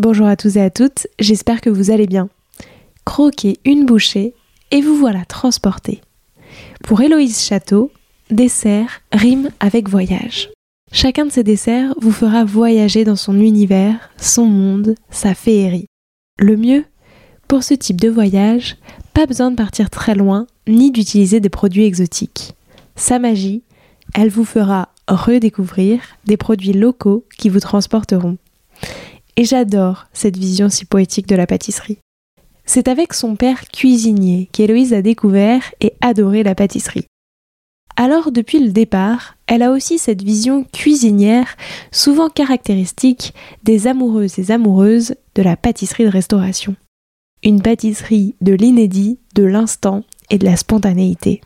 Bonjour à tous et à toutes, j'espère que vous allez bien. Croquez une bouchée et vous voilà transporté. Pour Héloïse Château, dessert rime avec voyage. Chacun de ces desserts vous fera voyager dans son univers, son monde, sa féerie. Le mieux, pour ce type de voyage, pas besoin de partir très loin ni d'utiliser des produits exotiques. Sa magie, elle vous fera redécouvrir des produits locaux qui vous transporteront. Et j'adore cette vision si poétique de la pâtisserie. C'est avec son père cuisinier qu'Héloïse a découvert et adoré la pâtisserie. Alors depuis le départ, elle a aussi cette vision cuisinière souvent caractéristique des amoureuses et amoureuses de la pâtisserie de restauration. Une pâtisserie de l'inédit, de l'instant et de la spontanéité.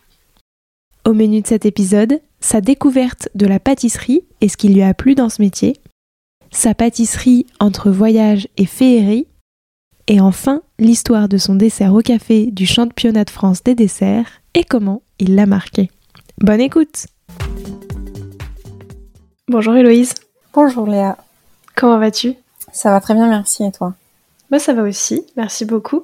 Au menu de cet épisode, sa découverte de la pâtisserie et ce qui lui a plu dans ce métier, sa pâtisserie entre voyage et féerie, et enfin l'histoire de son dessert au café du championnat de France des desserts et comment il l'a marqué. Bonne écoute Bonjour Héloïse. Bonjour Léa. Comment vas-tu? Ça va très bien, merci et toi? Moi, ça va aussi, merci beaucoup.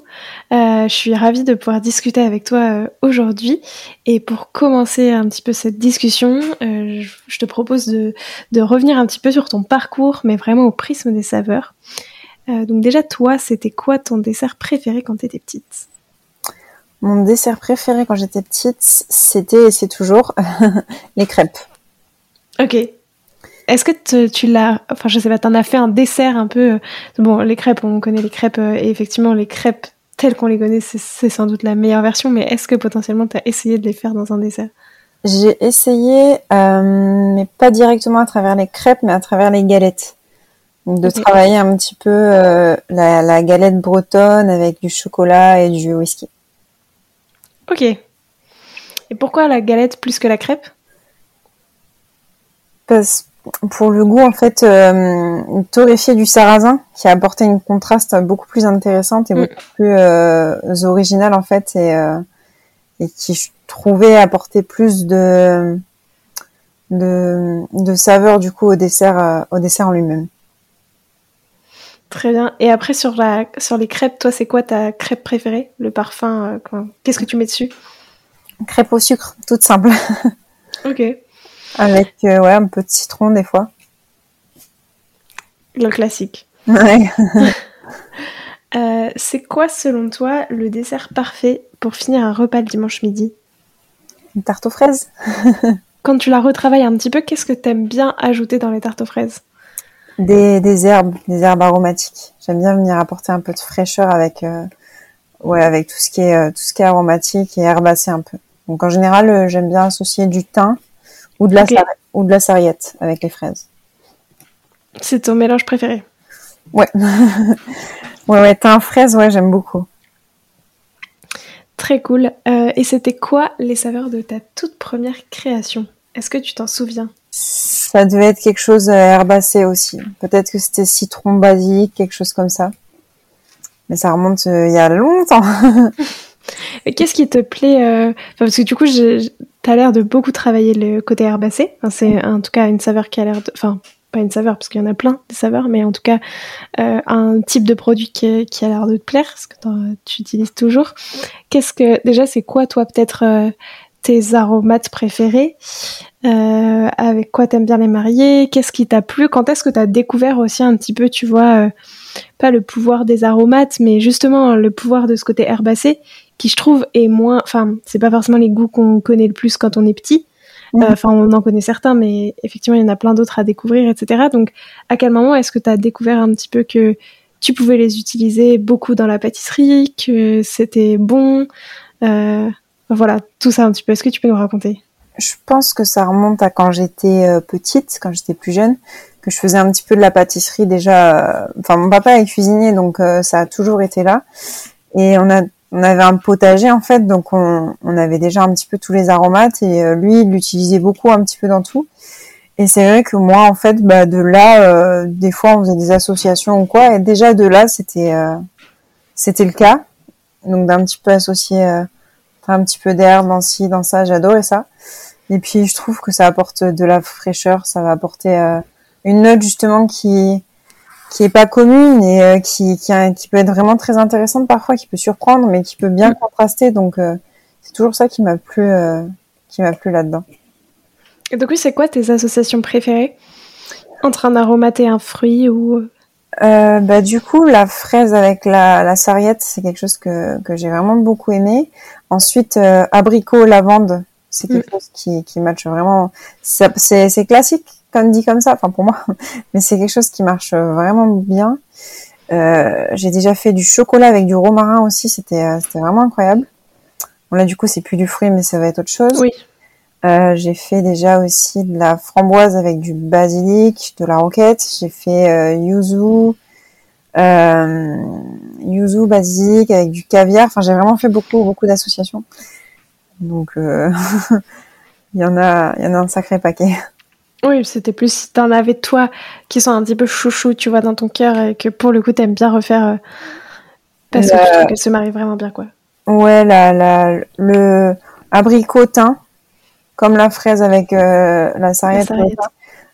Euh, je suis ravie de pouvoir discuter avec toi euh, aujourd'hui. Et pour commencer un petit peu cette discussion, euh, je te propose de, de, revenir un petit peu sur ton parcours, mais vraiment au prisme des saveurs. donc déjà, toi, c'était quoi ton dessert préféré quand tu étais petite? Mon dessert préféré quand j'étais petite, c'était et c'est toujours les crêpes. Ok, est-ce que tu l'as, enfin je sais pas, t'en as fait un dessert un peu. Euh, bon, les crêpes, on connaît les crêpes euh, et effectivement les crêpes telles qu'on les connaît, c'est sans doute la meilleure version. Mais est-ce que potentiellement tu as essayé de les faire dans un dessert? J'ai essayé, euh, mais pas directement à travers les crêpes, mais à travers les galettes. Donc de travailler un petit peu la, la, galette bretonne avec du chocolat et du whisky. Ok. Et pourquoi la galette plus que la crêpe? Parce pour le goût en fait euh, torréfié du sarrasin qui a apporté une contraste beaucoup plus intéressante et mm. beaucoup plus euh, originale en fait et, euh, et qui je trouvais apporter plus de de, de saveur du coup au dessert euh, au dessert en lui-même. Très bien. Et après sur la sur les crêpes, toi c'est quoi ta crêpe préférée? Le parfum Qu'est-ce que tu mets dessus? Crêpe au sucre, toute simple. ok. Avec euh, ouais, un peu de citron des fois. Le classique. Ouais. Euh, c'est quoi selon toi le dessert parfait pour finir un repas le dimanche midi? Une tarte aux fraises. Quand tu la retravailles un petit peu, qu'est-ce que tu aimes bien ajouter dans les tartes aux fraises? Des, des, herbes, des herbes aromatiques. J'aime bien venir apporter un peu de fraîcheur avec, euh, ouais, avec tout ce qui est tout ce qui est aromatique et herbacé un peu. Donc en général, j'aime bien associer du thym ou de la, ou de la sarriette avec les fraises. C'est ton mélange préféré Ouais. ouais, ouais, un fraise, ouais, j'aime beaucoup. Très cool. Euh, et c'était quoi les saveurs de ta toute première création? Est-ce que tu t'en souviens? Ça devait être quelque chose herbacé aussi. Peut-être que c'était citron basilic, quelque chose comme ça. Mais ça remonte euh, il y a longtemps. qu'est-ce qui te plaît euh... Parce que du coup, T'as l'air de beaucoup travailler le côté herbacé. c'est en tout cas une saveur qui a l'air de... Enfin, pas une saveur, parce qu'il y en a plein de saveurs, mais en tout cas euh, un type de produit qui, qui a l'air de te plaire, ce que tu utilises toujours. Qu'est-ce que... Déjà, c'est quoi, toi, peut-être euh, tes aromates préférés? Euh, Avec quoi t'aimes bien les marier? Qu'est-ce qui t'a plu? Quand est-ce que t'as découvert aussi un petit peu, tu vois, pas le pouvoir des aromates, mais justement le pouvoir de ce côté herbacé? Qui je trouve est moins, enfin, c'est pas forcément les goûts qu'on connaît le plus quand on est petit. Mhm. Enfin, on en connaît certains, mais effectivement, il y en a plein d'autres à découvrir, etc. Donc, à quel moment est-ce que tu as découvert un petit peu que tu pouvais les utiliser beaucoup dans la pâtisserie, que c'était bon? Euh, Voilà, tout ça un petit peu. Est-ce que tu peux nous raconter? Je pense que ça remonte à quand j'étais euh, petite, quand j'étais plus jeune, que je faisais un petit peu de la pâtisserie déjà. Euh, enfin, mon papa est cuisinier, donc ça a toujours été là. Et on a on avait un potager en fait, donc on, on, avait déjà un petit peu tous les aromates et euh, lui il l'utilisait beaucoup un petit peu dans tout. Et c'est vrai que moi en fait, bah, de là, euh, des fois on faisait des associations ou quoi, et déjà de là c'était euh, c'était le cas, donc d'un petit peu associé, un petit peu d'air dans ci, dans ça, j'adorais ça. Et puis je trouve que ça apporte de la fraîcheur, ça va apporter une note justement qui qui est pas commune et euh, qui, qui, qui, peut être vraiment très intéressante parfois, qui peut surprendre, mais qui peut bien mm. contraster. Donc euh, c'est toujours ça qui m'a plu, euh, qui m'a plu là-dedans. Et donc oui, c'est quoi tes associations préférées? Entre un aromate et un fruit ou? Bah du coup la fraise avec la, la sarriette c'est quelque chose que, que j'ai vraiment beaucoup aimé. Ensuite abricot lavande c'est quelque mm. chose qui, qui match vraiment. C'est classique comme dit comme ça, enfin pour moi, mais c'est quelque chose qui marche vraiment bien. Euh, j'ai déjà fait du chocolat avec du romarin aussi, c'était euh, c'était vraiment incroyable. Bon là du coup c'est plus du fruit mais ça va être autre chose. Oui. Euh, j'ai fait déjà aussi de la framboise avec du basilic, de la roquette. J'ai fait euh, yuzu, euh, yuzu basilic avec du caviar. Enfin j'ai vraiment fait beaucoup beaucoup d'associations. Donc euh, il y en a il y en a un sacré paquet. Oui, c'était plus si t'en avais toi qui sont un petit peu chouchou, tu vois, dans ton cœur et que pour le coup t'aimes bien refaire euh, parce que tu trouves qu'elle se marie vraiment bien, quoi. Ouais, la, la, le abricotin, comme la fraise avec euh, la sarriette,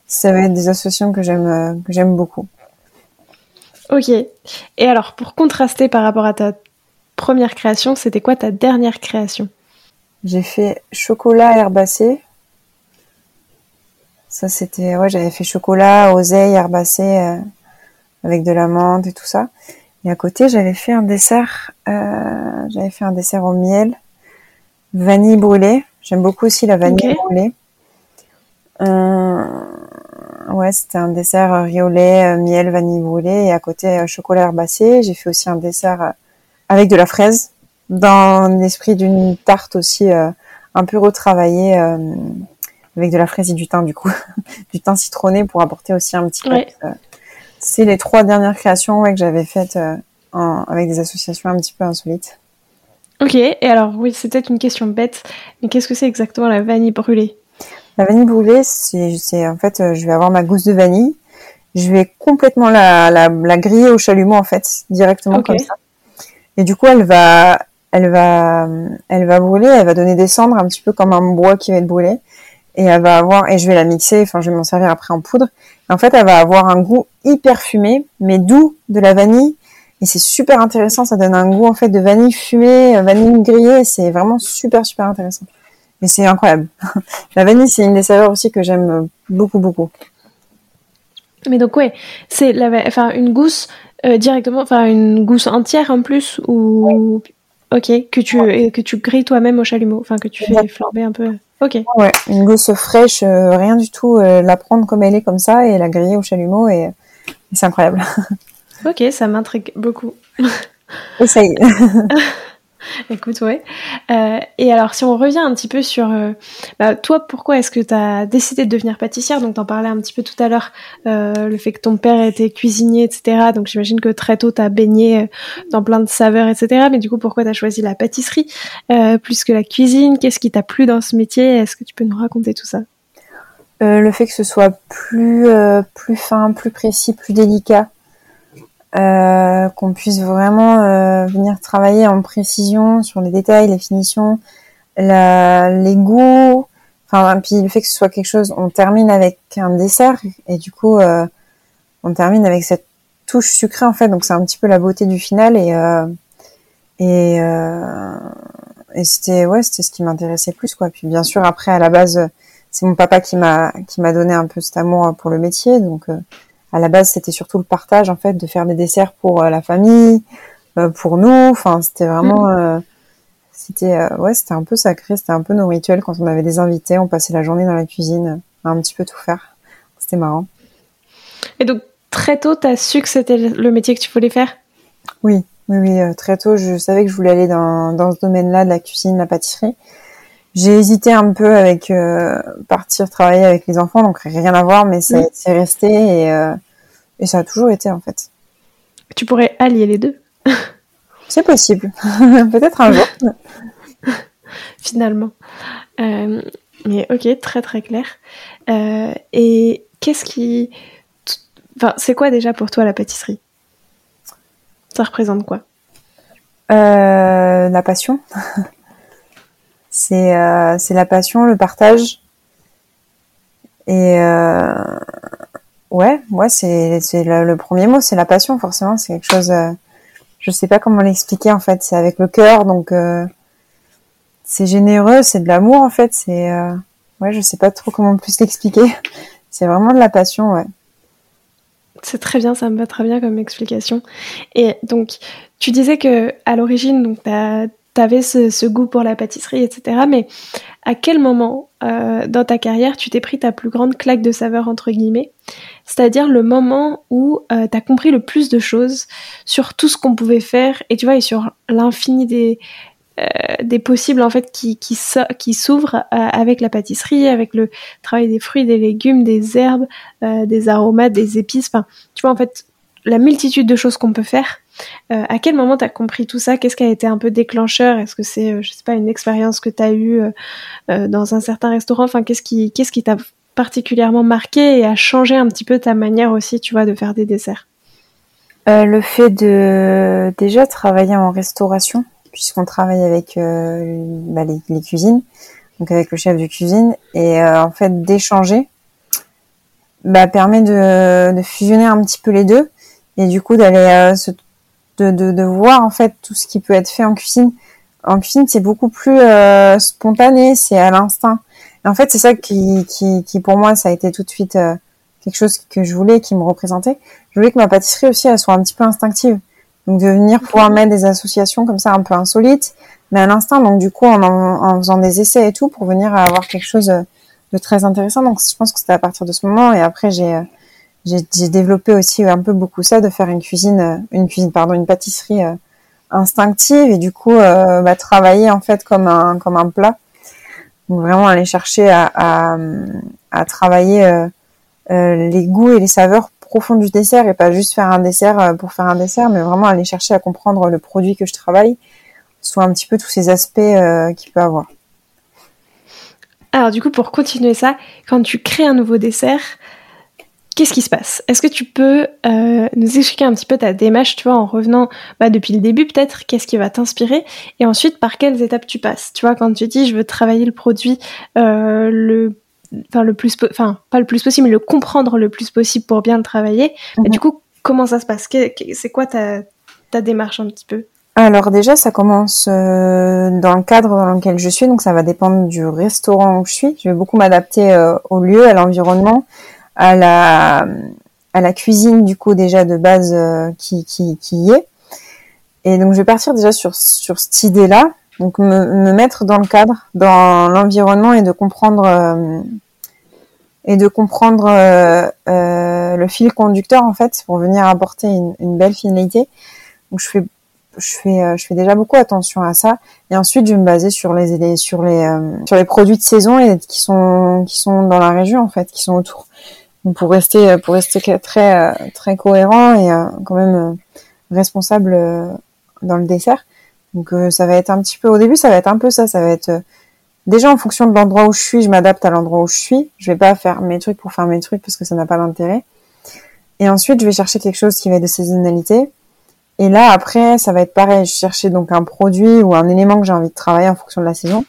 ça va être des associations que j'aime euh, que j'aime beaucoup. Ok. Et alors, pour contraster par rapport à ta première création, c'était quoi ta dernière création? J'ai fait chocolat herbacé ça, c'était, ouais, j'avais fait chocolat, oseille, herbacé, euh, avec de la menthe et tout ça. Et à côté, j'avais fait un dessert, euh, j'avais fait un dessert au miel, vanille brûlée. J'aime beaucoup aussi la vanille brûlée. Euh, ouais, c'était un dessert riolet, miel, vanille brûlée, et à côté chocolat herbacé. J'ai fait aussi un dessert avec de la fraise, dans l'esprit d'une tarte aussi un peu retravaillée avec de la fraise et du thym du coup, du thym citronné pour apporter aussi un petit ouais. Euh, c'est les trois dernières créations ouais, que j'avais faites euh, avec des associations un petit peu insolites. Ok, et alors oui, c'est peut-être une question bête, mais qu'est-ce que c'est exactement la vanille brûlée? La vanille brûlée, c'est en fait, euh, je vais avoir ma gousse de vanille, je vais complètement la, la, la griller au chalumeau en fait, directement comme ça. Et du coup, elle va, elle va, elle va brûler, elle va donner des cendres un petit peu comme un bois qui va être brûlé et elle va avoir et je vais la mixer enfin je vais m'en servir après en poudre. En fait elle va avoir un goût hyper fumé mais doux de la vanille. Et c'est super intéressant ça donne un goût en fait de vanille fumée vanille grillée. C'est vraiment super super intéressant. Mais c'est incroyable. La vanille c'est une des saveurs aussi que j'aime beaucoup beaucoup. Mais donc ouais c'est enfin une gousse euh, directement enfin une gousse entière en plus ou ok que tu que tu grilles toi-même au chalumeau enfin que tu fais flamber un peu Ok. Ouais, une gousse fraîche, euh, rien du tout, euh, la prendre comme elle est comme ça et la griller au chalumeau et, c'est incroyable. ok, ça m'intrigue beaucoup. Essaye. Écoute, ouais. Euh, et alors, si on revient un petit peu sur euh, bah, toi, pourquoi est-ce que tu as décidé de devenir pâtissière? Donc, t'en parlais un petit peu tout à l'heure, euh, le fait que ton père était cuisinier, etc. Donc, j'imagine que très tôt, tu as baigné dans plein de saveurs, etc. Mais du coup, pourquoi tu as choisi la pâtisserie plus que la cuisine? Qu'est-ce qui t'a plu dans ce métier? Est-ce que tu peux nous raconter tout ça? Le fait que ce soit plus fin, plus précis, plus délicat. Euh, qu'on puisse vraiment euh, venir travailler en précision sur les détails, les finitions, la, les goûts. Enfin, puis le fait que ce soit quelque chose, on termine avec un dessert et du coup, euh, on termine avec cette touche sucrée en fait. Donc c'est un petit peu la beauté du final et et, et c'était ouais, c'était ce qui m'intéressait plus quoi. Puis bien sûr après à la base, c'est mon papa qui m'a qui m'a donné un peu cet amour pour le métier donc à la base, c'était surtout le partage, en fait, de faire des desserts pour euh, la famille, euh, pour nous. Enfin, c'était vraiment, mhm. euh, C'était ouais, c'était un peu sacré, c'était un peu nos rituels quand on avait des invités, on passait la journée dans la cuisine à un petit peu tout faire. C'était marrant. Et donc très tôt, tu as su que c'était le métier que tu voulais faire? Oui, oui, oui, très tôt, je savais que je voulais aller dans, dans ce domaine-là de la cuisine, la pâtisserie. J'ai hésité un peu avec euh, partir travailler avec les enfants, donc rien à voir, mais c'est resté et, euh, et ça a toujours été en fait. Tu pourrais allier les deux. c'est possible, peut-être un jour. Finalement. Euh, mais ok, très très clair. et qu'est-ce qui, enfin, c'est quoi déjà pour toi la pâtisserie? Ça représente quoi? La passion. C'est euh, c'est la passion, le partage. Et euh, ouais, c'est c'est le, premier mot, c'est la passion. Forcément, c'est quelque chose. Euh, je sais pas comment l'expliquer en fait. C'est avec le cœur, donc euh, c'est généreux, c'est de l'amour en fait. C'est ouais, je sais pas trop comment plus l'expliquer. C'est vraiment de la passion, ouais. C'est très bien, ça me va très bien comme explication. Et donc, tu disais que à l'origine, donc tu avais ce, goût pour la pâtisserie, etc. Mais à quel moment euh, dans ta carrière tu t'es pris ta plus grande claque de saveur, entre guillemets? C'est-à-dire le moment où euh, tu as compris le plus de choses sur tout ce qu'on pouvait faire, et tu vois, et sur l'infini des, euh, des possibles en fait qui, qui, s'ouvrent avec la pâtisserie, avec le travail des fruits, des légumes, des herbes, des aromates, des épices. Enfin, tu vois, en fait, la multitude de choses qu'on peut faire euh, à quel moment tu as compris tout ça? Qu'est-ce qui a été un peu déclencheur? Est-ce que c'est, euh, je sais pas, une expérience que tu as eue euh, dans un certain restaurant? Enfin, qu'est-ce qui qu'est-ce qui t'a particulièrement marqué et a changé un petit peu ta manière aussi, tu vois, de faire des desserts? Le fait de déjà travailler en restauration, puisqu'on travaille avec bah, les, cuisines, donc avec le chef de cuisine, et en fait d'échanger, bah, permet de, de, fusionner un petit peu les deux et du coup d'aller se de, de, de, voir en fait tout ce qui peut être fait en cuisine. En cuisine, c'est beaucoup plus euh, spontané, c'est à l'instinct. Et en fait, c'est ça qui, qui, qui, pour moi, ça a été tout de suite euh, quelque chose que je voulais, qui me représentait. Je voulais que ma pâtisserie aussi, elle soit un petit peu instinctive. Donc de venir pouvoir mettre des associations comme ça un peu insolites, mais à l'instinct. Donc du coup, en, en, faisant des essais et tout, pour venir avoir quelque chose de très intéressant. Donc je pense que c'était à partir de ce moment. Et après, j'ai j'ai développé aussi un peu beaucoup ça de faire une cuisine euh, une cuisine pardon une pâtisserie euh, instinctive et du coup euh, bah, travailler en fait comme un comme un plat. Donc vraiment aller chercher à, à, à travailler euh, les goûts et les saveurs profonds du dessert et pas juste faire un dessert pour faire un dessert mais vraiment aller chercher à comprendre le produit que je travaille soit un petit peu tous ces aspects qu'il peut avoir. Alors du coup pour continuer ça quand tu crées un nouveau dessert Qu'est-ce qui se passe? Est-ce que tu peux euh, nous expliquer un petit peu ta démarche, tu vois, en revenant bah, depuis le début peut-être, qu'est-ce qui va t'inspirer, et ensuite par quelles étapes tu passes? Tu vois, quand tu dis je veux travailler le produit, euh, le, enfin le plus, enfin pas le plus possible, mais le comprendre le plus possible pour bien le travailler. Mhm. du coup, comment ça se passe? C'est quoi ta, ta démarche un petit peu? Alors déjà, ça commence euh, dans le cadre dans lequel je suis, donc ça va dépendre du restaurant où je suis. Je vais beaucoup m'adapter euh, au lieu, à l'environnement à la cuisine du coup déjà de base euh, qui, y est. Et donc je vais partir déjà sur cette idée-là, donc me, me, mettre dans le cadre, dans l'environnement et de comprendre euh, et de comprendre euh, le fil conducteur en fait pour venir apporter une, belle finalité. Donc je fais je fais je fais déjà beaucoup attention à ça et ensuite je vais me baser sur les sur les sur les produits de saison et qui sont qui sont dans la région en fait qui sont autour pour rester pour rester très très cohérent et euh, quand même euh, responsable euh, dans le dessert. Donc ça va être un petit peu au début, ça va être un peu ça, ça va être déjà en fonction de l'endroit où je suis, je m'adapte à l'endroit où je suis. Je vais pas faire mes trucs pour faire mes trucs parce que ça n'a pas d'intérêt. Et ensuite, je vais chercher quelque chose qui va être de saisonnalité. Et là, après, ça va être pareil. Je vais chercher donc un produit ou un élément que j'ai envie de travailler en fonction de la saison.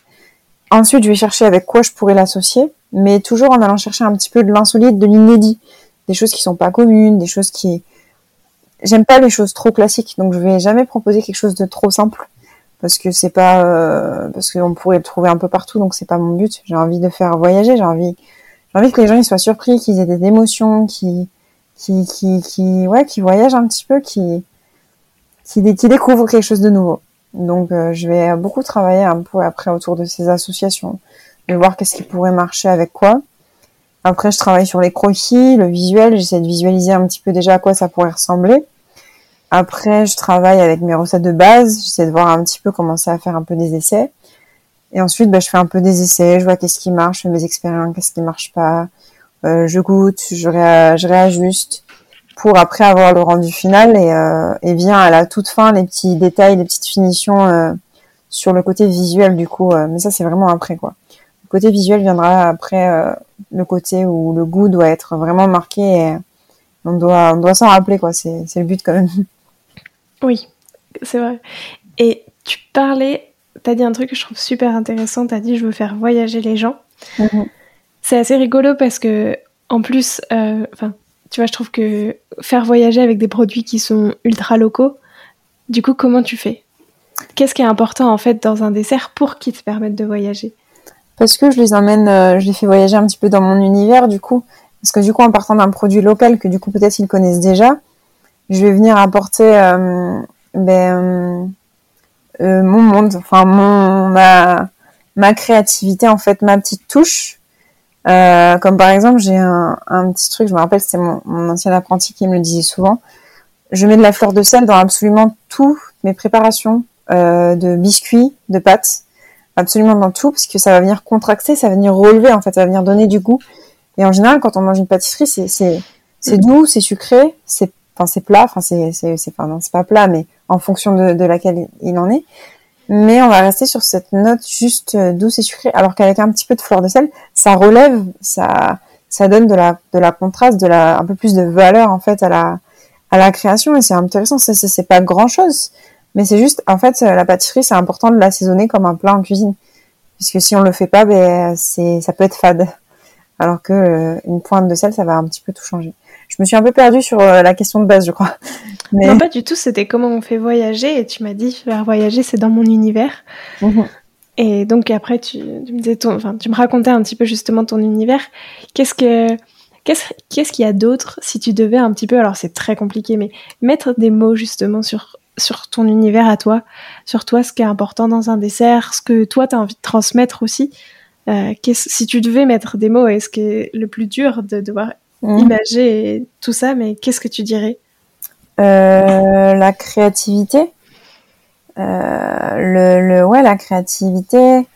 Ensuite, je vais chercher avec quoi je pourrais l'associer mais toujours en allant chercher un petit peu de l'insolite, de l'inédit, des choses qui sont pas communes, des choses qui j'aime pas les choses trop classiques, donc je vais jamais proposer quelque chose de trop simple parce que c'est pas euh, parce qu'on pourrait le trouver un peu partout, donc c'est pas mon but. J'ai envie de faire voyager, j'ai envie j'ai envie que les gens ils soient surpris, qu'ils aient des émotions, qui qui qui ouais, qui voyagent un petit peu, qui qui, qui découvrent quelque chose de nouveau. Donc je vais beaucoup travailler un peu après autour de ces associations, de voir qu'est-ce qui pourrait marcher avec quoi. Après, je travaille sur les croquis, le visuel. J'essaie de visualiser un petit peu déjà à quoi ça pourrait ressembler. Après, je travaille avec mes recettes de base. J'essaie de voir un petit peu commencer à faire un peu des essais. Et ensuite, bah, je fais un peu des essais. Je vois qu'est-ce qui marche, je fais mes expériences, qu'est-ce qui marche pas. Euh, je goûte, je, réajuste pour après avoir le rendu final et, euh, et vient à la toute fin les petits détails, les petites finitions euh, sur le côté visuel du coup. Euh, mais ça, c'est vraiment après quoi. Le côté visuel viendra après euh, le côté où le goût doit être vraiment marqué et on doit, on doit s'en rappeler, quoi. C'est, c'est le but quand même. Oui, c'est vrai. Et tu parlais, tu as dit un truc que je trouve super intéressant, tu as dit je veux faire voyager les gens. Mhm. C'est assez rigolo parce que, en plus, euh, enfin, tu vois, je trouve que faire voyager avec des produits qui sont ultra locaux, du coup, comment tu fais? Qu'est-ce qui est important en fait dans un dessert pour qu'ils te permettent de voyager? Parce que je les emmène, euh, je les fais voyager un petit peu dans mon univers du coup. Parce que du coup, en partant d'un produit local que du coup peut-être ils connaissent déjà, je vais venir apporter euh, ben, euh, mon monde, enfin mon ma ma créativité en fait, ma petite touche. comme par exemple, j'ai un, un petit truc, je me rappelle, c'était mon, mon ancien apprenti qui me le disait souvent. Je mets de la fleur de sel dans absolument toutes mes préparations de biscuits, de pâtes absolument dans tout parce que ça va venir contracter, ça va venir relever en fait, ça va venir donner du goût. Et en général, quand on mange une pâtisserie, c'est doux, c'est sucré, c'est plat, enfin c'est c'est pas plat, mais en fonction de, laquelle il en est. Mais on va rester sur cette note juste euh, douce et sucrée, alors qu'avec un petit peu de fleur de sel, ça relève, ça donne de la contraste, un peu plus de valeur en fait à la création et c'est intéressant. C'est pas grand chose, mais c'est juste, en fait, la pâtisserie, c'est important de l'assaisonner comme un plat en cuisine. Puisque si on le fait pas, ben, c'est, ça peut être fade. Alors que euh, une pointe de sel, ça va un petit peu tout changer. Je me suis un peu perdue sur euh, la question de base, je crois. Mais... Non, pas du tout. C'était comment on fait voyager. Et tu m'as dit, faire voyager, c'est dans mon univers. Mhm. Et donc après, tu, tu me disais ton, enfin, tu me racontais un petit peu justement ton univers. Qu'est-ce que, qu'est-ce, qu'est-ce qu'il y a d'autre si tu devais un petit peu, alors c'est très compliqué, mais mettre des mots justement sur sur ton univers à toi, sur toi, ce qui est important dans un dessert, ce que toi, tu as envie de transmettre aussi. Euh, si tu devais mettre des mots, est ce qui est le plus dur de devoir mmh. imager tout ça, mais qu'est-ce que tu dirais? Euh, La créativité. Euh, le, le, ouais, la créativité.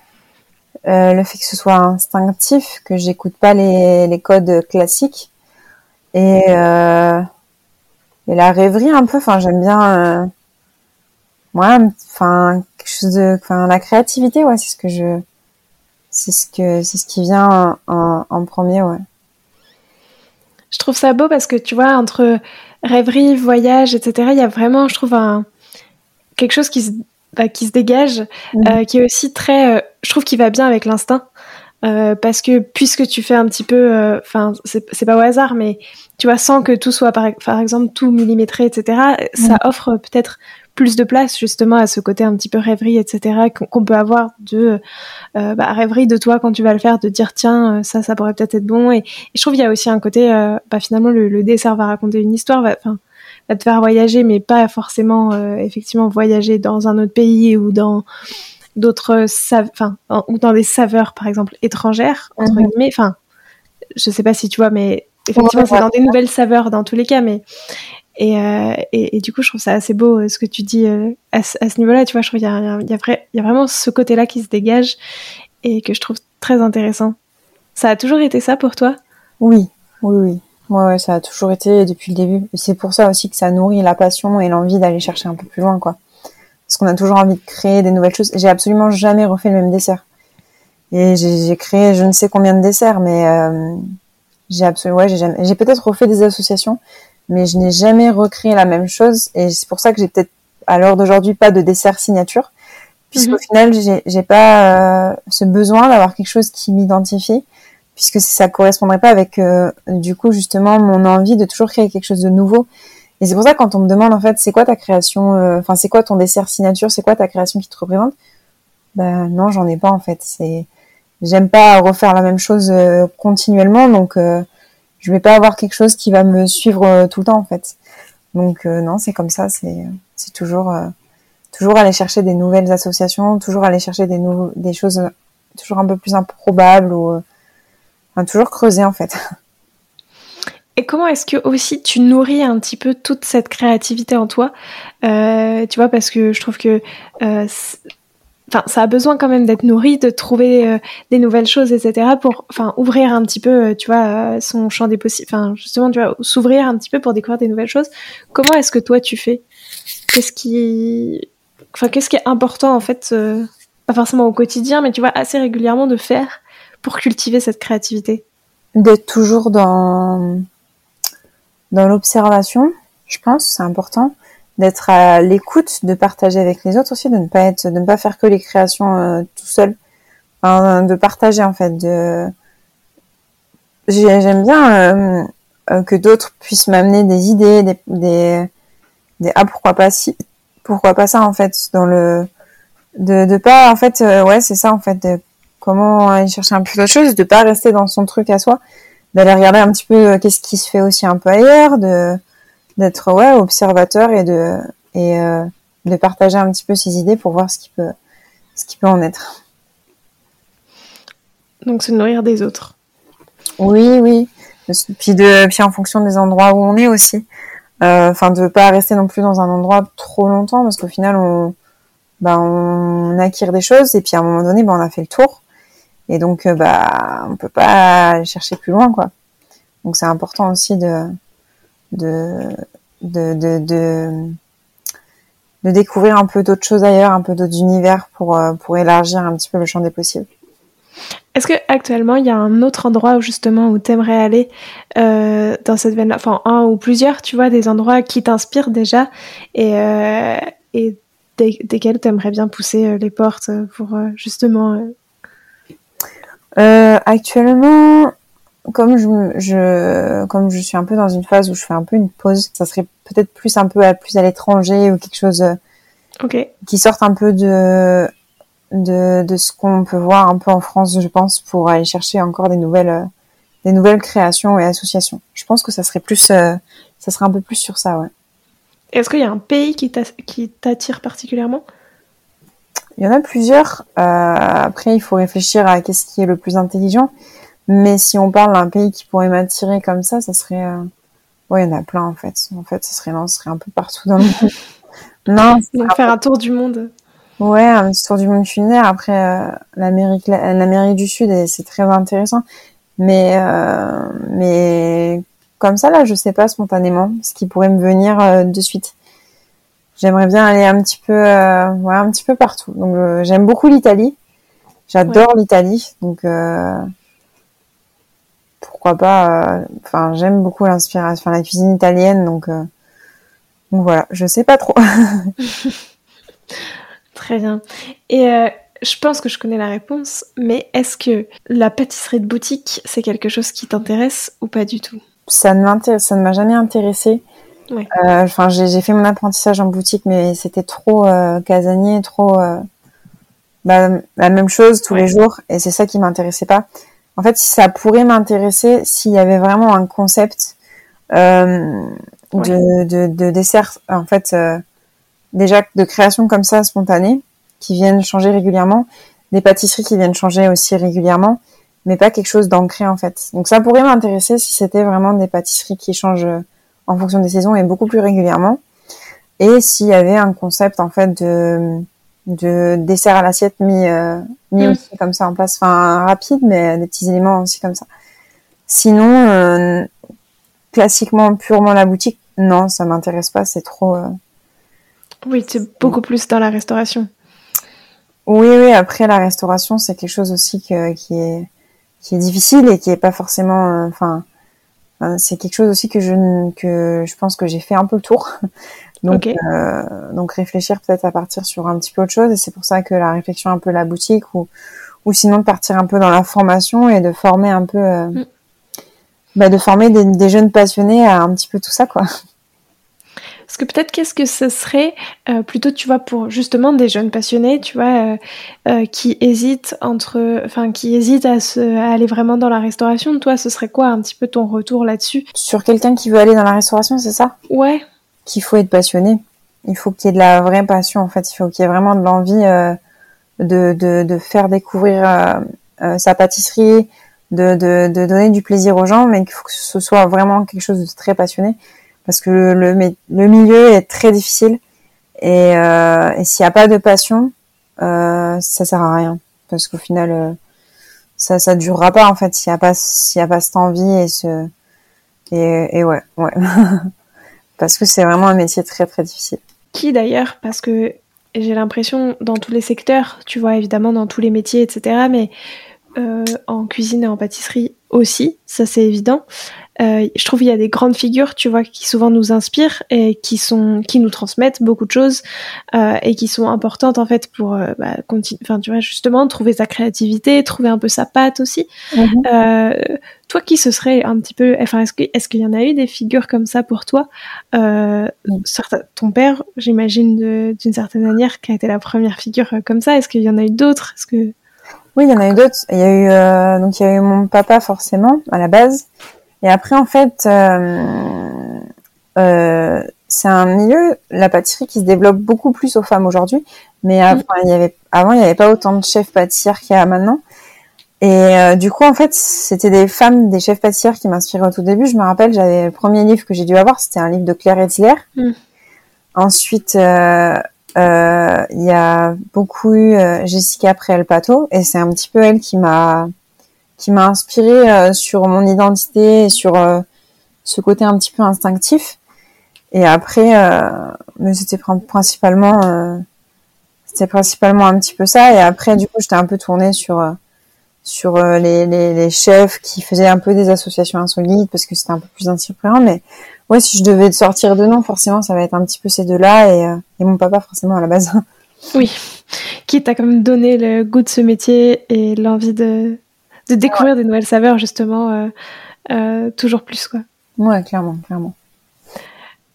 Le fait que ce soit instinctif, que j'écoute pas les, les codes classiques. Et, et la rêverie un peu, enfin j'aime bien ouais, enfin quelque chose de, enfin la créativité, ouais, c'est ce que je, c'est ce que, c'est ce qui vient en, en, premier, ouais. Je trouve ça beau parce que tu vois entre rêverie, voyage, etc. Il y a vraiment, je trouve un quelque chose qui se, bah, qui se dégage, mmh. euh, qui est aussi très, euh, je trouve, qui va bien avec l'instinct. Euh, parce que puisque tu fais un petit peu, euh, enfin, c'est pas au hasard, mais tu vois, sans que tout soit par, par exemple tout millimétré, etc., ça mmh. offre peut-être plus de place justement à ce côté un petit peu rêverie, etc. qu'on peut avoir de euh, bah, rêverie de toi quand tu vas le faire, de dire tiens euh, ça ça pourrait peut-être être bon. Et, je trouve qu'il y a aussi un côté, euh, bah, finalement le, dessert va raconter une histoire, va, va te faire voyager, mais pas forcément effectivement voyager dans un autre pays ou dans d'autres enfin ou dans des saveurs par exemple étrangères entre mhm. guillemets. Enfin, je sais pas si tu vois, mais effectivement c'est dans des nouvelles saveurs dans tous les cas, mais euh, et, du coup, je trouve ça assez beau euh, ce que tu dis euh, à, ce niveau-là. Tu vois, je trouve qu'il y a, vraiment ce côté-là qui se dégage et que je trouve très intéressant. Ça a toujours été ça pour toi? Oui, oui, oui. Ouais, ça a toujours été depuis le début. C'est pour ça aussi que ça nourrit la passion et l'envie d'aller chercher un peu plus loin, quoi. Parce qu'on a toujours envie de créer des nouvelles choses. J'ai absolument jamais refait le même dessert. Et j'ai créé je ne sais combien de desserts, mais j'ai absolument, ouais, j'ai peut-être refait des associations, mais je n'ai jamais recréé la même chose et c'est pour ça que j'ai peut-être à l'heure d'aujourd'hui pas de dessert signature. Puisqu'au mhm. final j'ai j'ai pas euh, ce besoin d'avoir quelque chose qui m'identifie puisque ça correspondrait pas avec euh, du coup justement mon envie de toujours créer quelque chose de nouveau. Et c'est pour ça quand on me demande en fait c'est quoi ta création euh, enfin c'est quoi ton dessert signature c'est quoi ta création qui te représente ben non j'en ai pas en fait. C'est j'aime pas refaire la même chose continuellement donc je vais pas avoir quelque chose qui va me suivre euh, tout le temps en fait. Donc euh, non, c'est comme ça, c'est c'est toujours euh, toujours aller chercher des nouvelles associations, toujours aller chercher des nouveaux, des choses toujours un peu plus improbables ou enfin, toujours creuser en fait. Et comment est-ce que aussi tu nourris un petit peu toute cette créativité en toi? Euh, Tu vois, parce que je trouve que euh, enfin, ça a besoin quand même d'être nourri, de trouver euh, des nouvelles choses, etc. pour, enfin, ouvrir un petit peu, tu vois, son champ des possibles. Enfin, justement, tu vois, s'ouvrir un petit peu pour découvrir des nouvelles choses. Comment est-ce que toi tu fais? Qu'est-ce qui, enfin, qu'est-ce qui est important en fait, pas forcément au quotidien, mais tu vois, assez régulièrement de faire pour cultiver cette créativité? D'être toujours dans dans l'observation, je pense, c'est important d'être à l'écoute, de partager avec les autres aussi, de ne pas être, de ne pas faire que les créations euh, tout seul, enfin, de partager en fait. De j'aime bien euh, euh, que d'autres puissent m'amener des idées, des, des, des, ah pourquoi pas si, pourquoi pas ça en fait dans le de de pas en fait ouais c'est ça en fait de comment aller chercher un peu d'autres choses, de pas rester dans son truc à soi d'aller regarder un petit peu euh, qu'est-ce qui se fait aussi un peu ailleurs, de d'être ouais observateur et de et euh, de partager un petit peu ses idées pour voir ce qui peut ce qui peut en être. Donc se nourrir des autres. Oui, oui. Puis de puis en fonction des endroits où on est aussi. Euh, enfin de pas rester non plus dans un endroit trop longtemps parce qu'au final on bah on acquiert des choses et puis à un moment donné bah, on a fait le tour et donc, euh, bah, on peut pas aller chercher plus loin, quoi. Donc, c'est important aussi de, de, de, de, de, découvrir un peu d'autres choses ailleurs, un peu d'autres univers pour, euh, pour élargir un petit peu le champ des possibles. Est-ce que actuellement il y a un autre endroit où justement où t'aimerais aller euh, dans cette veine-là, enfin un ou plusieurs, tu vois, des endroits qui t'inspirent déjà et, euh, et des, desquels t'aimerais bien pousser les portes pour justement euh, actuellement, comme je, je, comme je suis un peu dans une phase où je fais un peu une pause, ça serait peut-être plus un peu à, plus à l'étranger ou quelque chose euh, qui sorte un peu de, de, de ce qu'on peut voir un peu en France, je pense, pour aller chercher encore des nouvelles, euh, des nouvelles créations et associations. Je pense que ça serait plus, euh, ça serait un peu plus sur ça, ouais. Est-ce qu'il y a un pays qui t'attire particulièrement? Il y en a plusieurs. Euh, après, il faut réfléchir à qu'est-ce qui est le plus intelligent. Mais si on parle d'un pays qui pourrait m'attirer comme ça, ça serait... Euh... Ouais, il y en a plein en fait. En fait, ça serait, non, ça serait un peu partout dans le monde. non, Donc faire un tour du monde. Ouais, un tour du monde culinaire. Après, euh, l'Amérique, l'Amérique du Sud, c'est très intéressant. Mais, euh, mais comme ça, là, je sais pas spontanément ce qui pourrait me venir euh, de suite j'aimerais bien aller un petit peu, euh, ouais, un petit peu partout. Donc euh, j'aime beaucoup l'Italie. J'adore l'Italie, donc euh, pourquoi pas. Enfin, j'aime beaucoup l'inspiration, enfin la cuisine italienne, donc donc voilà. Je sais pas trop. Très bien. Et je pense que je connais la réponse, mais est-ce que la pâtisserie de boutique, c'est quelque chose qui t'intéresse ou pas du tout? Ça ne m'intéresse, ça ne m'a jamais intéressé. Euh, enfin, j'ai fait mon apprentissage en boutique, mais c'était trop euh, casanier, trop euh, bah, la même chose tous les jours, et c'est ça qui m'intéressait pas. En fait, ça pourrait m'intéresser, s'il y avait vraiment un concept euh, de, de, de, dessert, en fait, euh, déjà de création comme ça spontanée, qui viennent changer régulièrement, des pâtisseries qui viennent changer aussi régulièrement, mais pas quelque chose d'ancré en fait. Donc ça pourrait m'intéresser si c'était vraiment des pâtisseries qui changent en fonction des saisons et beaucoup plus régulièrement. Et s'il y avait un concept en fait de, de dessert à l'assiette mis, euh, mis mm. aussi comme ça en place, enfin rapide, mais des petits éléments aussi comme ça. Sinon, euh, classiquement, purement la boutique, non, ça m'intéresse pas, c'est trop. Euh, oui, c'est beaucoup plus dans la restauration. Oui, oui. Après, la restauration, c'est quelque chose aussi que, qui est qui est difficile et qui est pas forcément, enfin, c'est quelque chose aussi que je que je pense que j'ai fait un peu le tour. Donc, euh, donc réfléchir peut-être à partir sur un petit peu autre chose. Et c'est pour ça que la réflexion un peu la boutique ou ou sinon de partir un peu dans la formation et de former un peu, euh, mm. bah, de former des, des, jeunes passionnés à un petit peu tout ça, quoi. Parce que peut-être qu'est-ce que ce serait euh, plutôt, tu vois, pour justement des jeunes passionnés, tu vois, qui hésitent entre, enfin, qui hésitent à, se, à aller vraiment dans la restauration. Toi, ce serait quoi un petit peu ton retour là-dessus? Sur quelqu'un qui veut aller dans la restauration, c'est ça? Ouais. Qu'il faut être passionné. il faut qu'il y ait de la vraie passion en fait. Il faut qu'il y ait vraiment de l'envie de, de, de, faire découvrir sa pâtisserie, de, de, de, donner du plaisir aux gens, mais qu'il faut que ce soit vraiment quelque chose de très passionné, parce que le, le, le milieu est très difficile, et, euh, et s'il n'y a pas de passion, euh, ça sert à rien, parce qu'au final, euh, ça ça durera pas en fait s'il n'y a pas s'il y a pas cette envie et ce et, et ouais ouais parce que c'est vraiment un métier très très difficile. Qui d'ailleurs? Parce que j'ai l'impression dans tous les secteurs, tu vois évidemment dans tous les métiers etc. Mais euh, en cuisine et en pâtisserie aussi, ça c'est évident. Euh, je trouve qu'il y a des grandes figures, tu vois, qui souvent nous inspirent et qui sont, qui nous transmettent beaucoup de choses euh, et qui sont importantes en fait pour, euh, bah, continuer, enfin tu vois, justement trouver sa créativité, trouver un peu sa patte aussi. Mhm. Toi, qui ce serait un petit peu, enfin, est-ce qu'il y en a eu des figures comme ça pour toi? Ton père, j'imagine d'une certaine manière, qui a été la première figure comme ça. Est-ce qu'il y en a eu d'autres? Est-ce que oui, il y en a eu d'autres. Il y a eu donc il y a eu mon papa forcément à la base, et après en fait euh, euh, c'est un milieu la pâtisserie qui se développe beaucoup plus aux femmes aujourd'hui, mais avant il y avait avant il n'y avait pas autant de chefs pâtissières qu'il y a maintenant. Et du coup en fait c'était des femmes, des chefs pâtissières qui m'inspiraient au tout début. Je me rappelle j'avais le premier livre que j'ai dû avoir, c'était un livre de Claire Etzler. Mm. Ensuite, euh, il y a beaucoup eu euh, Jessica Préel-Pato et c'est un petit peu elle qui m'a qui m'a inspiré euh, sur mon identité et sur ce côté un petit peu instinctif. Et après, mais c'était principalement c'était principalement un petit peu ça. Et après, du coup, j'étais un peu tournée sur sur les, les, les, chefs qui faisaient un peu des associations insolites parce que c'était un peu plus inspirant. Mais ouais, si je devais sortir de nom, forcément, ça va être un petit peu ces deux-là et, euh, et mon papa, forcément, à la base. Oui, qui t'a quand même donné le goût de ce métier et l'envie de, de découvrir des nouvelles saveurs, justement, euh, euh, toujours plus, quoi. Ouais, clairement, clairement.